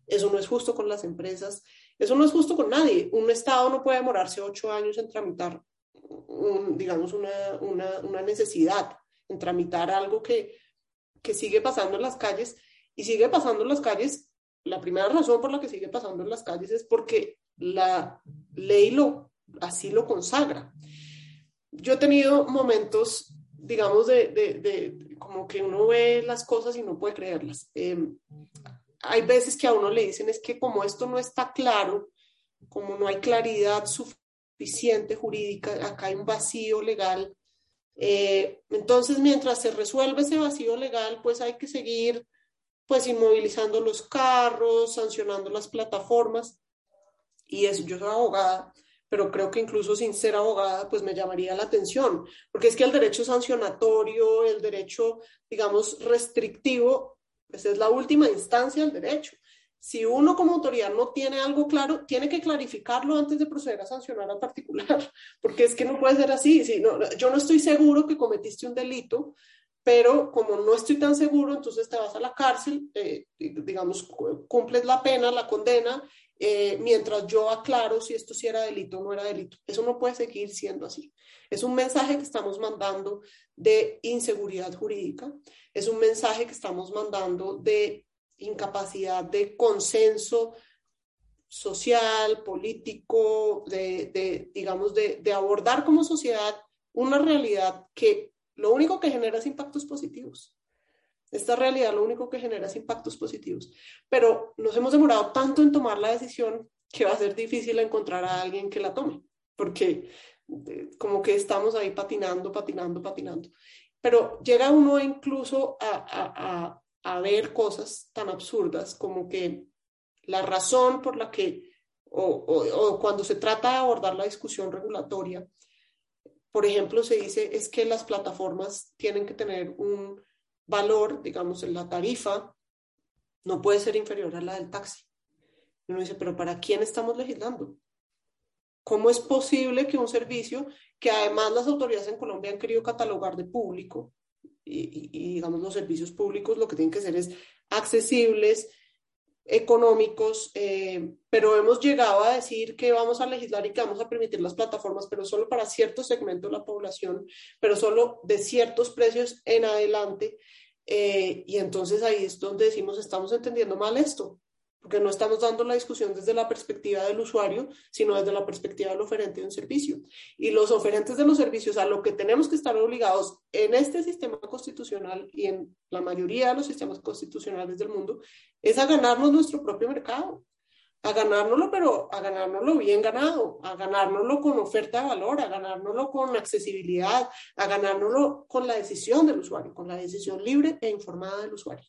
eso no es justo con las empresas, eso no es justo con nadie. Un Estado no puede demorarse ocho años en tramitar, digamos, una, una, una, necesidad, en tramitar algo que, que sigue pasando en las calles y sigue pasando en las calles. La primera razón por la que sigue pasando en las calles es porque la ley lo, así lo consagra yo he tenido momentos, digamos, de, de, como que uno ve las cosas y no puede creerlas. Em, hay veces que a uno le dicen es que como esto no está claro, como no hay claridad suficiente jurídica, acá hay un vacío legal. Eh, entonces, mientras se resuelve ese vacío legal, pues hay que seguir pues inmovilizando los carros, sancionando las plataformas. Y eso, yo soy abogada pero creo que incluso sin ser abogada, pues me llamaría la atención, porque es que el derecho sancionatorio, el derecho, digamos, restrictivo, pues es la última instancia del derecho. Si uno como autoridad no tiene algo claro, tiene que clarificarlo antes de proceder a sancionar al particular, (laughs) porque es que no puede ser así. Si no, yo no estoy seguro que cometiste un delito, pero como no estoy tan seguro, entonces te vas a la cárcel, eh, digamos, cumples la pena, la condena, eh, mientras yo aclaro si esto sí era delito o no era delito. Eso no puede seguir siendo así. Es un mensaje que estamos mandando de inseguridad jurídica, es un mensaje que estamos mandando de incapacidad de consenso social, político, de, de digamos, de, de abordar como sociedad una realidad que lo único que genera es impactos positivos. Esta realidad lo único que genera es impactos positivos. Pero nos hemos demorado tanto en tomar la decisión que va a ser difícil encontrar a alguien que la tome, porque eh, como que estamos ahí patinando, patinando, patinando. Pero llega uno incluso a, a, a ver cosas tan absurdas como que la razón por la que, o, o, cuando se trata de abordar la discusión regulatoria, por ejemplo, se dice es que las plataformas tienen que tener un valor, digamos, en la tarifa, no puede ser inferior a la del taxi. Y uno dice, pero ¿para quién estamos legislando? ¿Cómo es posible que un servicio que además las autoridades en Colombia han querido catalogar de público, y, digamos los servicios públicos lo que tienen que ser es accesibles, económicos, eh, pero hemos llegado a decir que vamos a legislar y que vamos a permitir las plataformas, pero solo para cierto segmento de la población, pero solo de ciertos precios en adelante. Eh, y entonces ahí es donde decimos, estamos entendiendo mal esto porque no estamos dando la discusión desde la perspectiva del usuario, sino desde la perspectiva del oferente de un servicio. Y los oferentes de los servicios a lo que tenemos que estar obligados en este sistema constitucional y en la mayoría de los sistemas constitucionales del mundo es a ganarnos nuestro propio mercado, a ganárnoslo, pero a ganárnoslo bien ganado, a ganárnoslo con oferta de valor, a ganárnoslo con accesibilidad, a ganárnoslo con la decisión del usuario, con la decisión libre e informada del usuario.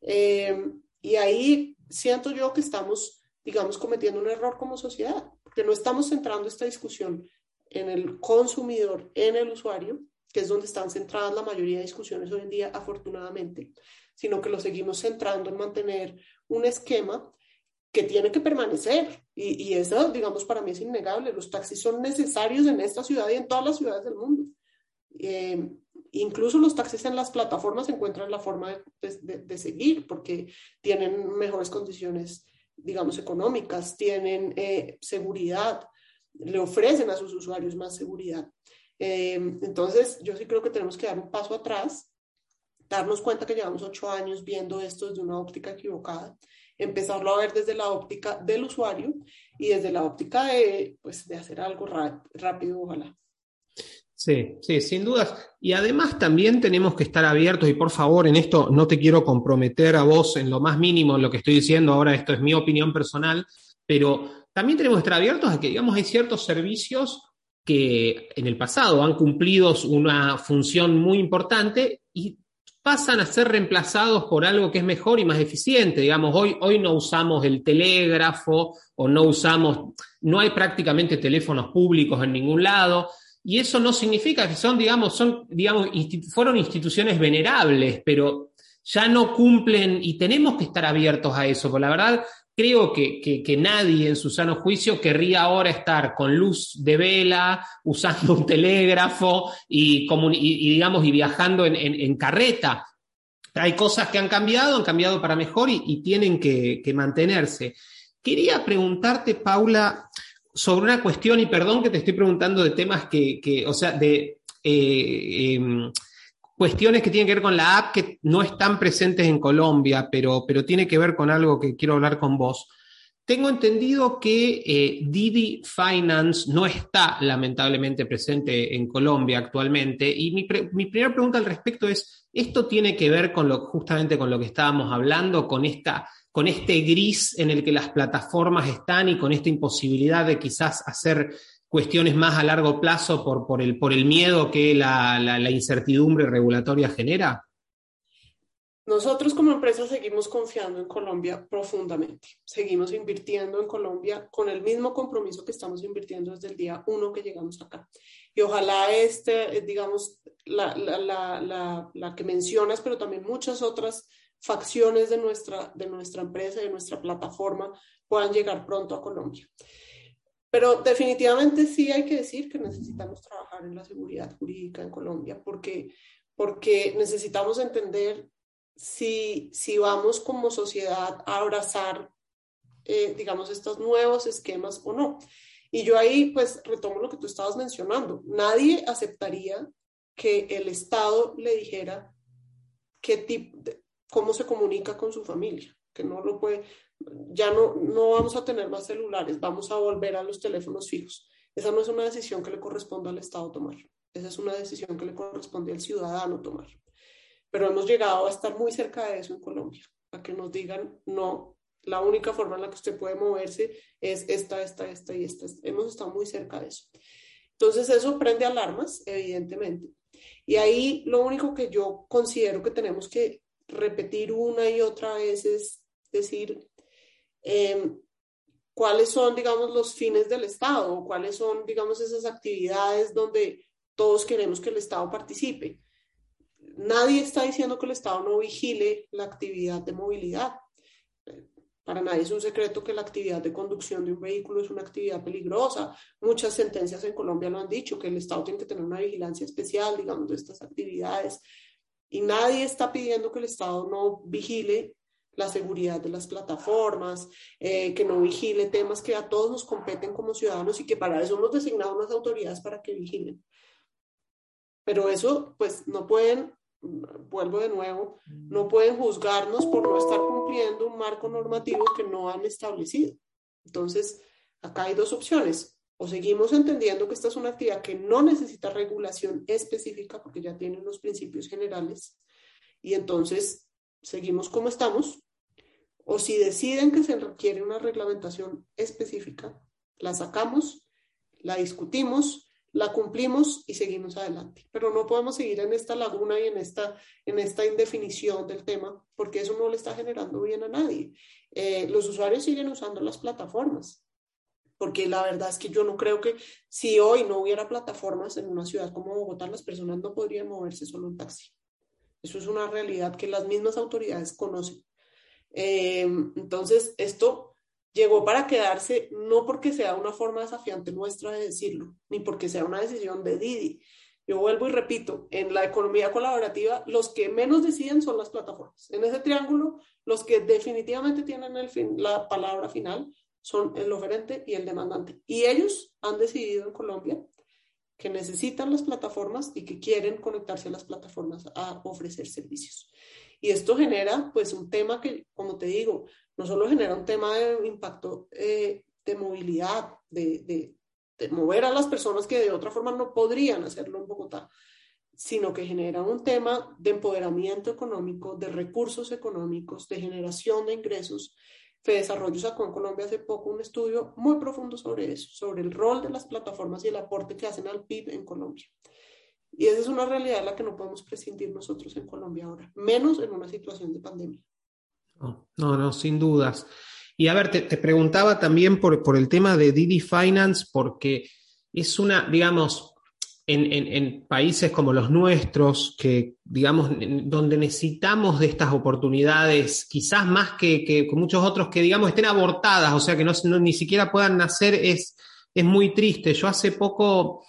Eh, y ahí siento yo que estamos, digamos, cometiendo un error como sociedad, porque no estamos centrando esta discusión en el consumidor, en el usuario, que es donde están centradas la mayoría de discusiones hoy en día, afortunadamente, sino que lo seguimos centrando en mantener un esquema que tiene que permanecer. Y, eso, digamos, para mí es innegable. Los taxis son necesarios en esta ciudad y en todas las ciudades del mundo. Eh, Incluso los taxis en las plataformas encuentran la forma de, seguir porque tienen mejores condiciones, digamos, económicas, tienen eh, seguridad, le ofrecen a sus usuarios más seguridad. Eh, entonces, yo sí creo que tenemos que dar un paso atrás, darnos cuenta que llevamos ocho años viendo esto desde una óptica equivocada, empezarlo a ver desde la óptica del usuario y desde la óptica de, pues, de hacer algo rápido, ojalá. Sí, sí, sin dudas. Y además también tenemos que estar abiertos, y por favor, en esto no te quiero comprometer a vos en lo más mínimo en lo que estoy diciendo, ahora esto es mi opinión personal, pero también tenemos que estar abiertos a que, digamos, hay ciertos servicios que en el pasado han cumplido una función muy importante y pasan a ser reemplazados por algo que es mejor y más eficiente. Digamos, hoy, hoy no usamos el telégrafo o no usamos, no hay prácticamente teléfonos públicos en ningún lado. Y eso no significa que son, digamos, son, digamos, fueron instituciones venerables, pero ya no cumplen y tenemos que estar abiertos a eso, porque la verdad creo que, nadie en su sano juicio querría ahora estar con luz de vela, usando un telégrafo y, digamos, y viajando en, carreta. Hay cosas que han cambiado, han cambiado para mejor y, tienen que mantenerse. Quería preguntarte, Paula, sobre una cuestión, y perdón que te estoy preguntando de temas que, que o sea, de eh, em, cuestiones que tienen que ver con la app que no están presentes en Colombia, pero, pero tiene que ver con algo que quiero hablar con vos. Tengo entendido que eh, Didi Finance no está lamentablemente presente en Colombia actualmente y mi, mi, primera pregunta al respecto es, ¿esto tiene que ver con lo, justamente con lo que estábamos hablando, con esta con este gris en el que las plataformas están y con esta imposibilidad de quizás hacer cuestiones más a largo plazo por, por, el, por el miedo que la, la, incertidumbre regulatoria genera? Nosotros como empresa seguimos confiando en Colombia profundamente. Seguimos invirtiendo en Colombia con el mismo compromiso que estamos invirtiendo desde el día uno que llegamos acá. Y ojalá este, digamos, la, la, la, la que mencionas, pero también muchas otras facciones de nuestra, de nuestra empresa, de nuestra plataforma, puedan llegar pronto a Colombia. Pero definitivamente sí hay que decir que necesitamos trabajar en la seguridad jurídica en Colombia, porque, porque necesitamos entender si, si vamos como sociedad a abrazar, eh, digamos, estos nuevos esquemas o no. Y yo ahí, pues, retomo lo que tú estabas mencionando. Nadie aceptaría que el Estado le dijera qué tipo, cómo se comunica con su familia, que no lo puede, ya no, no vamos a tener más celulares, vamos a volver a los teléfonos fijos. Esa no es una decisión que le corresponde al Estado tomar, esa es una decisión que le corresponde al ciudadano tomar. Pero hemos llegado a estar muy cerca de eso en Colombia, a que nos digan, no, la única forma en la que usted puede moverse es esta, esta, esta y esta. Hemos estado muy cerca de eso. Entonces eso prende alarmas, evidentemente. Y ahí lo único que yo considero que tenemos que repetir una y otra vez es decir, em, cuáles son, digamos, los fines del Estado, cuáles son, digamos, esas actividades donde todos queremos que el Estado participe. Nadie está diciendo que el Estado no vigile la actividad de movilidad. Para nadie es un secreto que la actividad de conducción de un vehículo es una actividad peligrosa. Muchas sentencias en Colombia lo han dicho, que el Estado tiene que tener una vigilancia especial, digamos, de estas actividades y nadie está pidiendo que el Estado no vigile la seguridad de las plataformas, eh, que no vigile temas que a todos nos competen como ciudadanos y que para eso hemos designado unas autoridades para que vigilen. Pero eso, pues, no pueden, vuelvo de nuevo, no pueden juzgarnos por no estar cumpliendo un marco normativo que no han establecido. Entonces, acá hay dos opciones. O seguimos entendiendo que esta es una actividad que no necesita regulación específica porque ya tiene unos principios generales y entonces seguimos como estamos. O si deciden que se requiere una reglamentación específica, la sacamos, la discutimos, la cumplimos y seguimos adelante. Pero no podemos seguir en esta laguna y en esta, en esta indefinición del tema, porque eso no le está generando bien a nadie. Eh, los usuarios siguen usando las plataformas, porque la verdad es que yo no creo que si hoy no hubiera plataformas en una ciudad como Bogotá, las personas no podrían moverse solo en taxi. Eso es una realidad que las mismas autoridades conocen. Eh, entonces, esto llegó para quedarse no porque sea una forma desafiante nuestra de decirlo, ni porque sea una decisión de Didi. Yo vuelvo y repito, en la economía colaborativa los que menos deciden son las plataformas. En ese triángulo, los que definitivamente tienen el fin, la palabra final son el oferente y el demandante. Y ellos han decidido en Colombia que necesitan las plataformas y que quieren conectarse a las plataformas a ofrecer servicios. Y esto genera pues un tema que, como te digo, no solo genera un tema de impacto eh, de movilidad, de, de, mover a las personas que de otra forma no podrían hacerlo en Bogotá, sino que genera un tema de empoderamiento económico, de recursos económicos, de generación de ingresos. Fede Desarrollo sacó en Colombia hace poco un estudio muy profundo sobre eso, sobre el rol de las plataformas y el aporte que hacen al PIB en Colombia. Y esa es una realidad de la que no podemos prescindir nosotros en Colombia ahora, menos en una situación de pandemia. No, no, sin dudas. Y a ver, te, preguntaba también por, por, el tema de Didi Finance, porque es una, digamos, en, países como los nuestros, que, digamos, donde necesitamos de estas oportunidades, quizás más que, que, muchos otros que, digamos, estén abortadas, o sea, que no, ni siquiera puedan nacer, es, es muy triste. Yo hace poco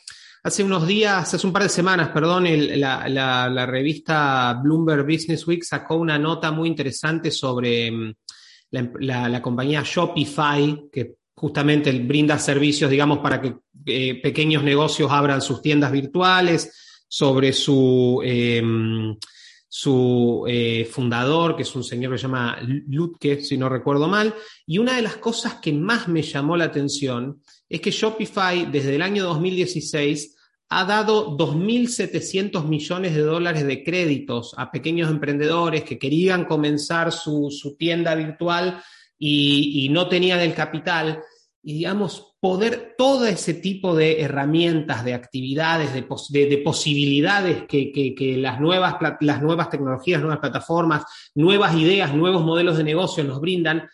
Hace unos días, hace un par de semanas, perdón, la, revista Bloomberg Business Week sacó una nota muy interesante sobre mm, la, compañía Shopify, que justamente brinda servicios, digamos, para que eh, pequeños negocios abran sus tiendas virtuales, sobre su, em, su eh, fundador, que es un señor que se llama Lutke, si no recuerdo mal. Y una de las cosas que más me llamó la atención es que Shopify desde el año 2016 ha dado 2.700 millones de dólares de créditos a pequeños emprendedores que querían comenzar su, tienda virtual y, no tenían el capital. Y digamos, poder todo ese tipo de herramientas, de actividades, de, posibilidades que, las, nuevas, las nuevas tecnologías, nuevas plataformas, nuevas ideas, nuevos modelos de negocio nos brindan,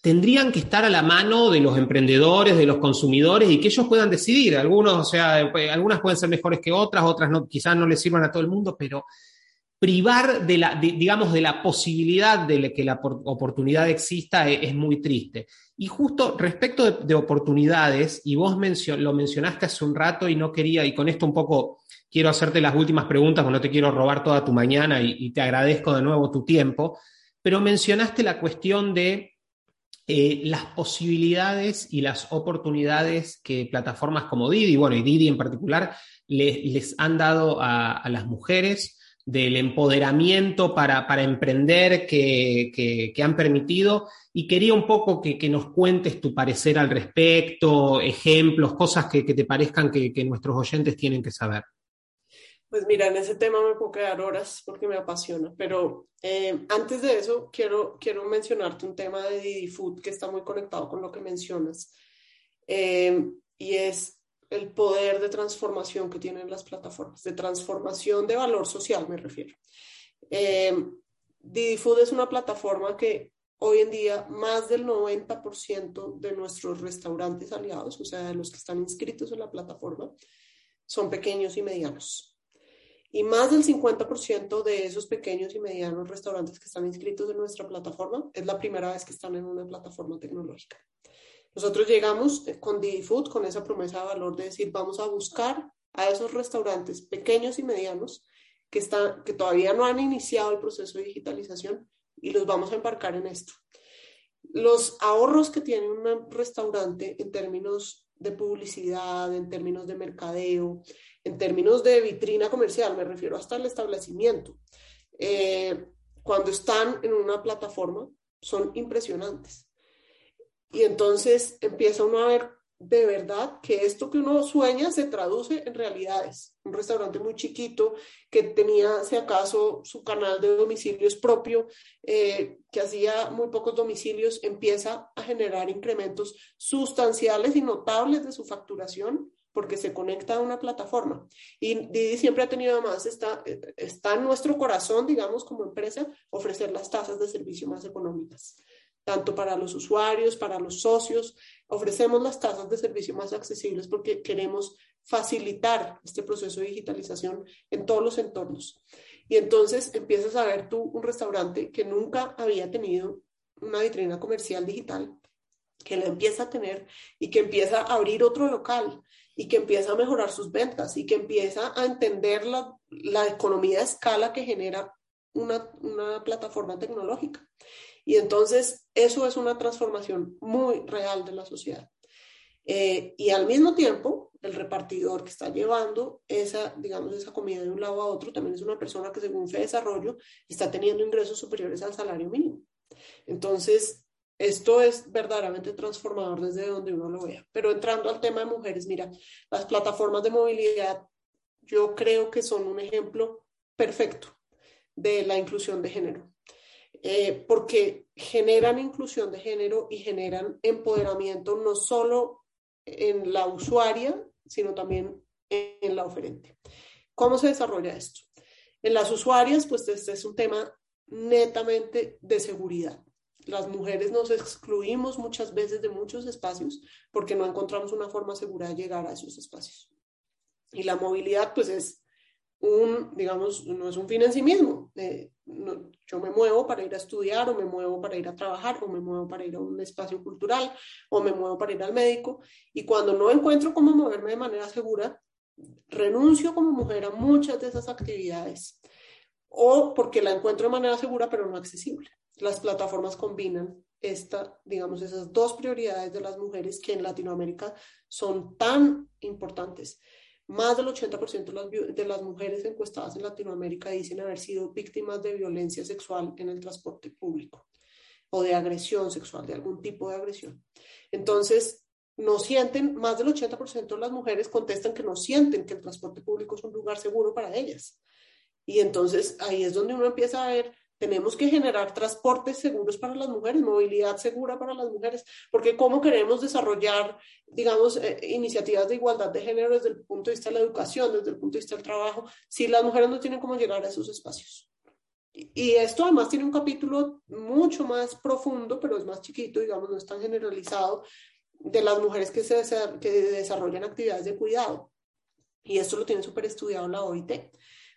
tendrían que estar a la mano de los emprendedores, de los consumidores y que ellos puedan decidir. Algunos, o sea, pues, algunas pueden ser mejores que otras, otras no, quizás no les sirvan a todo el mundo, pero privar de la, digamos, de la posibilidad de que la oportunidad exista es, muy triste. Y justo respecto de, oportunidades, y vos lo mencionaste hace un rato y no quería, y con esto un poco quiero hacerte las últimas preguntas, porque no te quiero robar toda tu mañana y te agradezco de nuevo tu tiempo, pero mencionaste la cuestión de eh, las posibilidades y las oportunidades que plataformas como Didi, bueno, y Didi en particular, les han dado a, las mujeres del empoderamiento para, emprender que, han permitido. Y quería un poco que, nos cuentes tu parecer al respecto, ejemplos, cosas que, te parezcan que nuestros oyentes tienen que saber. Pues mira, en ese tema me puedo quedar horas porque me apasiona, pero eh, antes de eso quiero, quiero mencionarte un tema de Didi Food que está muy conectado con lo que mencionas eh, y es el poder de transformación que tienen las plataformas, de transformación de valor social me refiero. Eh, Didi Food es una plataforma que hoy en día más del 90% de nuestros restaurantes aliados, o sea, de los que están inscritos en la plataforma, son pequeños y medianos. Y más del 50% de esos pequeños y medianos restaurantes que están inscritos en nuestra plataforma es la primera vez que están en una plataforma tecnológica. Nosotros llegamos con Didi Food con esa promesa de valor de decir, vamos a buscar a esos restaurantes pequeños y medianos que, están, que todavía no han iniciado el proceso de digitalización y los vamos a embarcar en esto. Los ahorros que tiene un restaurante en términos de publicidad, en términos de mercadeo, en términos de vitrina comercial, me refiero hasta el establecimiento, eh, cuando están en una plataforma, son impresionantes. Y entonces empieza uno a ver de verdad que esto que uno sueña se traduce en realidades. Un restaurante muy chiquito que tenía, si acaso, su canal de domicilios propio, eh, que hacía muy pocos domicilios, empieza a generar incrementos sustanciales y notables de su facturación porque se conecta a una plataforma. Y Didi siempre ha tenido además, está, está en nuestro corazón, digamos, como empresa, ofrecer las tasas de servicio más económicas tanto para los usuarios, para los socios. Ofrecemos las tasas de servicio más accesibles porque queremos facilitar este proceso de digitalización en todos los entornos. Y entonces empiezas a ver tú un restaurante que nunca había tenido una vitrina comercial digital, que la empieza a tener y que empieza a abrir otro local y que empieza a mejorar sus ventas y que empieza a entender la, la economía de escala que genera una, una plataforma tecnológica. Y entonces eso es una transformación muy real de la sociedad. Eh, y al mismo tiempo, el repartidor que está llevando esa, digamos, esa comida de un lado a otro también es una persona que según Fe Desarrollo está teniendo ingresos superiores al salario mínimo. Entonces, esto es verdaderamente transformador desde donde uno lo vea. Pero entrando al tema de mujeres, mira, las plataformas de movilidad yo creo que son un ejemplo perfecto de la inclusión de género. Eh, porque generan inclusión de género y generan empoderamiento no solo en la usuaria, sino también en la oferente. ¿Cómo se desarrolla esto? En las usuarias, pues este es un tema netamente de seguridad. Las mujeres nos excluimos muchas veces de muchos espacios porque no encontramos una forma segura de llegar a esos espacios. Y la movilidad, pues es un, digamos, no es un fin en sí mismo. Yo me muevo para ir a estudiar o me muevo para ir a trabajar o me muevo para ir a un espacio cultural o me muevo para ir al médico y cuando no encuentro cómo moverme de manera segura, renuncio como mujer a muchas de esas actividades o porque la encuentro de manera segura pero no accesible. Las plataformas combinan esta, digamos, esas dos prioridades de las mujeres que en Latinoamérica son tan importantes más del 80% de las, mujeres encuestadas en Latinoamérica dicen haber sido víctimas de violencia sexual en el transporte público o de agresión sexual, de algún tipo de agresión. Entonces, no sienten, más del 80% de las mujeres contestan que no sienten que el transporte público es un lugar seguro para ellas. Y entonces ahí es donde uno empieza a ver tenemos que generar transportes seguros para las mujeres, movilidad segura para las mujeres, porque cómo queremos desarrollar, digamos, eh, iniciativas de igualdad de género desde el punto de vista de la educación, desde el punto de vista del trabajo, si las mujeres no tienen cómo llegar a esos espacios. Y, esto además tiene un capítulo mucho más profundo, pero es más chiquito, digamos, no es tan generalizado, de las mujeres que, se, que desarrollan actividades de cuidado. Y esto lo tiene súper estudiado la OIT.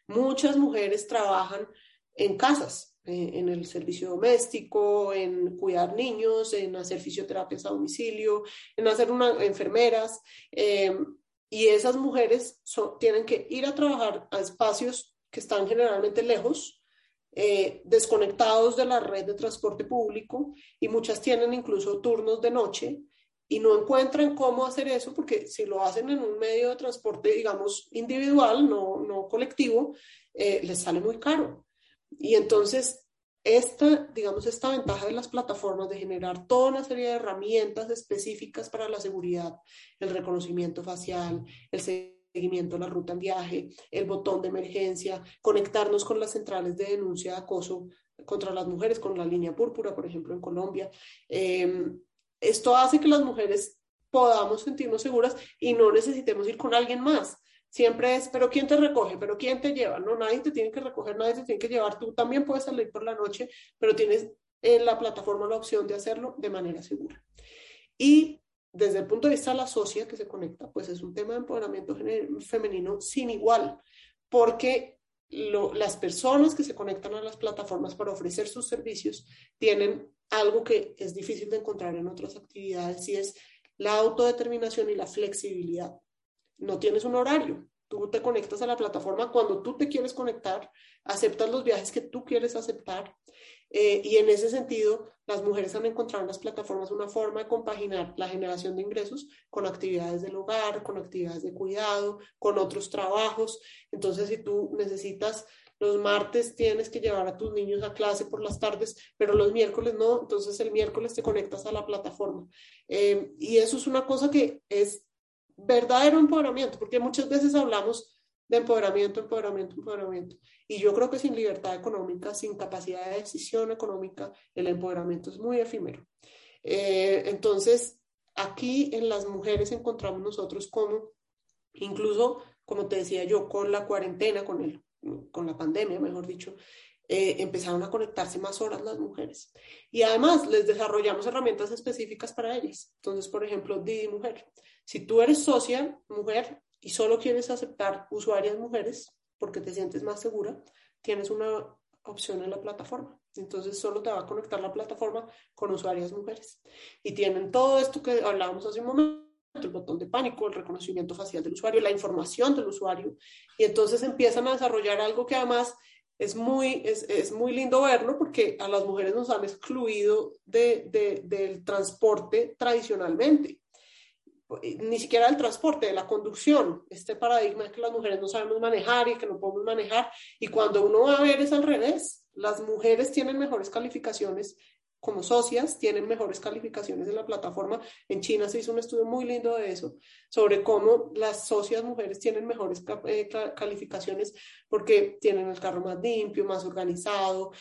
Muchas mujeres trabajan en casas, en el servicio doméstico, en cuidar niños, en hacer fisioterapias a domicilio, en hacer una, enfermeras. Eh, y esas mujeres tienen que ir a trabajar a espacios que están generalmente lejos, eh, desconectados de la red de transporte público y muchas tienen incluso turnos de noche y no encuentran cómo hacer eso porque si lo hacen en un medio de transporte, digamos, individual, no, no colectivo, les sale muy caro. Y entonces, esta, digamos, esta ventaja de las plataformas de generar toda una serie de herramientas específicas para la seguridad, el reconocimiento facial, el seguimiento la ruta en viaje, el botón de emergencia, conectarnos con las centrales de denuncia de acoso contra las mujeres, con la línea púrpura, por ejemplo, en Colombia. Em, esto hace que las mujeres podamos sentirnos seguras y no necesitemos ir con alguien más. Siempre es, pero ¿quién te recoge? ¿Pero quién te lleva? No, nadie te tiene que recoger, nadie te tiene que llevar. Tú también puedes salir por la noche, pero tienes en la plataforma la opción de hacerlo de manera segura. Y desde el punto de vista de la socia que se conecta, pues es un tema de empoderamiento femenino sin igual, porque las personas que se conectan a las plataformas para ofrecer sus servicios tienen algo que es difícil de encontrar en otras actividades y es la autodeterminación y la flexibilidad no tienes un horario. Tú te conectas a la plataforma cuando tú te quieres conectar, aceptas los viajes que tú quieres aceptar, Eh, y en ese sentido, las mujeres han encontrado en las plataformas una forma de compaginar la generación de ingresos con actividades del hogar, con actividades de cuidado, con otros trabajos. Entonces, si tú necesitas los martes tienes que llevar a tus niños a clase por las tardes, pero los miércoles no, entonces el miércoles te conectas a la plataforma. Eh, y eso es una cosa que es verdadero empoderamiento, porque muchas veces hablamos de empoderamiento, empoderamiento, empoderamiento. Y yo creo que sin libertad económica, sin capacidad de decisión económica, el empoderamiento es muy efímero. Eh, entonces, aquí en las mujeres encontramos nosotros como, incluso, como te decía yo, con la cuarentena, con, el, con la pandemia, mejor dicho, eh, empezaron a conectarse más horas las mujeres. Y además les desarrollamos herramientas específicas para ellas. Entonces, por ejemplo, Didi Mujer. Si tú eres socia, mujer, y solo quieres aceptar usuarias mujeres porque te sientes más segura, tienes una opción en la plataforma. Entonces solo te va a conectar la plataforma con usuarias mujeres. Y tienen todo esto que hablábamos hace un momento, el botón de pánico, el reconocimiento facial del usuario, la información del usuario. Y entonces empiezan a desarrollar algo que además es muy, es, es muy lindo verlo porque a las mujeres nos han excluido de, de, del transporte tradicionalmente. Ni siquiera el transporte, de la conducción, este paradigma de que las mujeres no sabemos manejar y que no podemos manejar, y cuando uno va a ver es al revés, las mujeres tienen mejores calificaciones como socias, tienen mejores calificaciones en la plataforma. En China se hizo un estudio muy lindo de eso, sobre cómo las socias mujeres tienen mejores eh, calificaciones porque tienen el carro más limpio, más organizado,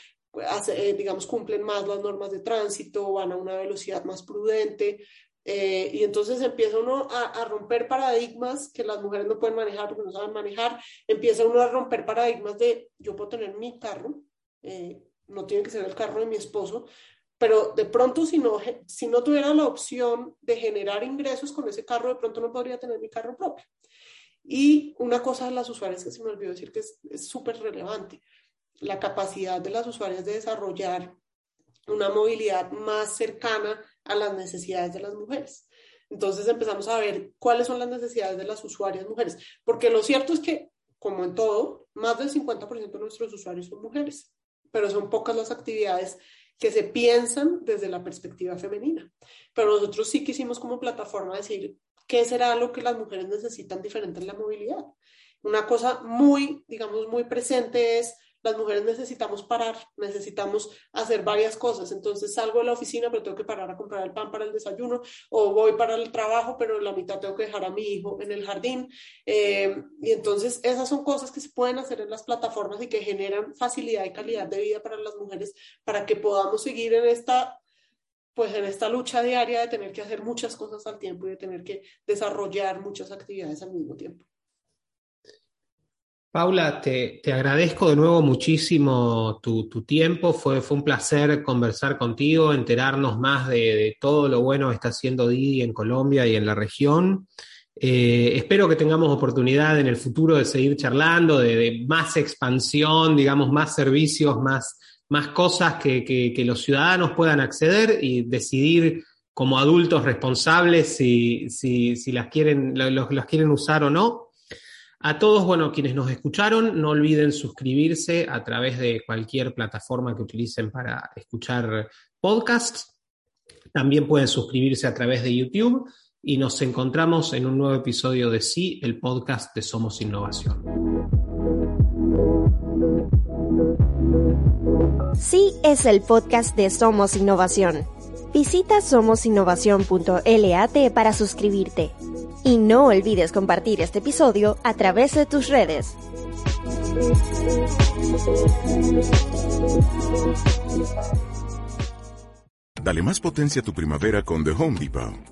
eh, digamos, cumplen más las normas de tránsito, van a una velocidad más prudente, eh, y entonces empieza uno a, romper paradigmas que las mujeres no pueden manejar porque no saben manejar. Empieza uno a romper paradigmas de yo puedo tener mi carro, eh, no tiene que ser el carro de mi esposo, pero de pronto si no, si no tuviera la opción de generar ingresos con ese carro, de pronto no podría tener mi carro propio. Y una cosa de las usuarias que se me olvidó decir que es súper relevante, la capacidad de las usuarias de desarrollar una movilidad más cercana a las necesidades de las mujeres. Entonces empezamos a ver cuáles son las necesidades de las usuarias mujeres, porque lo cierto es que, como en todo, más del 50% de nuestros usuarios son mujeres, pero son pocas las actividades que se piensan desde la perspectiva femenina. Pero nosotros sí quisimos como plataforma decir qué será lo que las mujeres necesitan diferente en la movilidad. Una cosa muy, digamos, muy presente es las mujeres necesitamos parar, necesitamos hacer varias cosas. Entonces salgo de la oficina, pero tengo que parar a comprar el pan para el desayuno, o voy para el trabajo, pero en la mitad tengo que dejar a mi hijo en el jardín. Eh, y entonces esas son cosas que se pueden hacer en las plataformas y que generan facilidad y calidad de vida para las mujeres para que podamos seguir en esta pues en esta lucha diaria de tener que hacer muchas cosas al tiempo y de tener que desarrollar muchas actividades al mismo tiempo. Paula, te, agradezco de nuevo muchísimo tu, tiempo. Fue, fue, un placer conversar contigo, enterarnos más de, todo lo bueno que está haciendo Didi en Colombia y en la región. Eh, espero que tengamos oportunidad en el futuro de seguir charlando, de, más expansión, digamos, más servicios, más, más cosas que, los ciudadanos puedan acceder y decidir como adultos responsables si, si, las, quieren, las quieren usar o no. A todos, bueno, quienes nos escucharon, no olviden suscribirse a través de cualquier plataforma que utilicen para escuchar podcasts. También pueden suscribirse a través de YouTube y nos encontramos en un nuevo episodio de Sí, el podcast de Somos Innovación. Sí es el podcast de Somos Innovación. Visita somosinnovación.lat para suscribirte. Y no olvides compartir este episodio a través de tus redes. Dale más potencia a tu primavera con The Home Depot.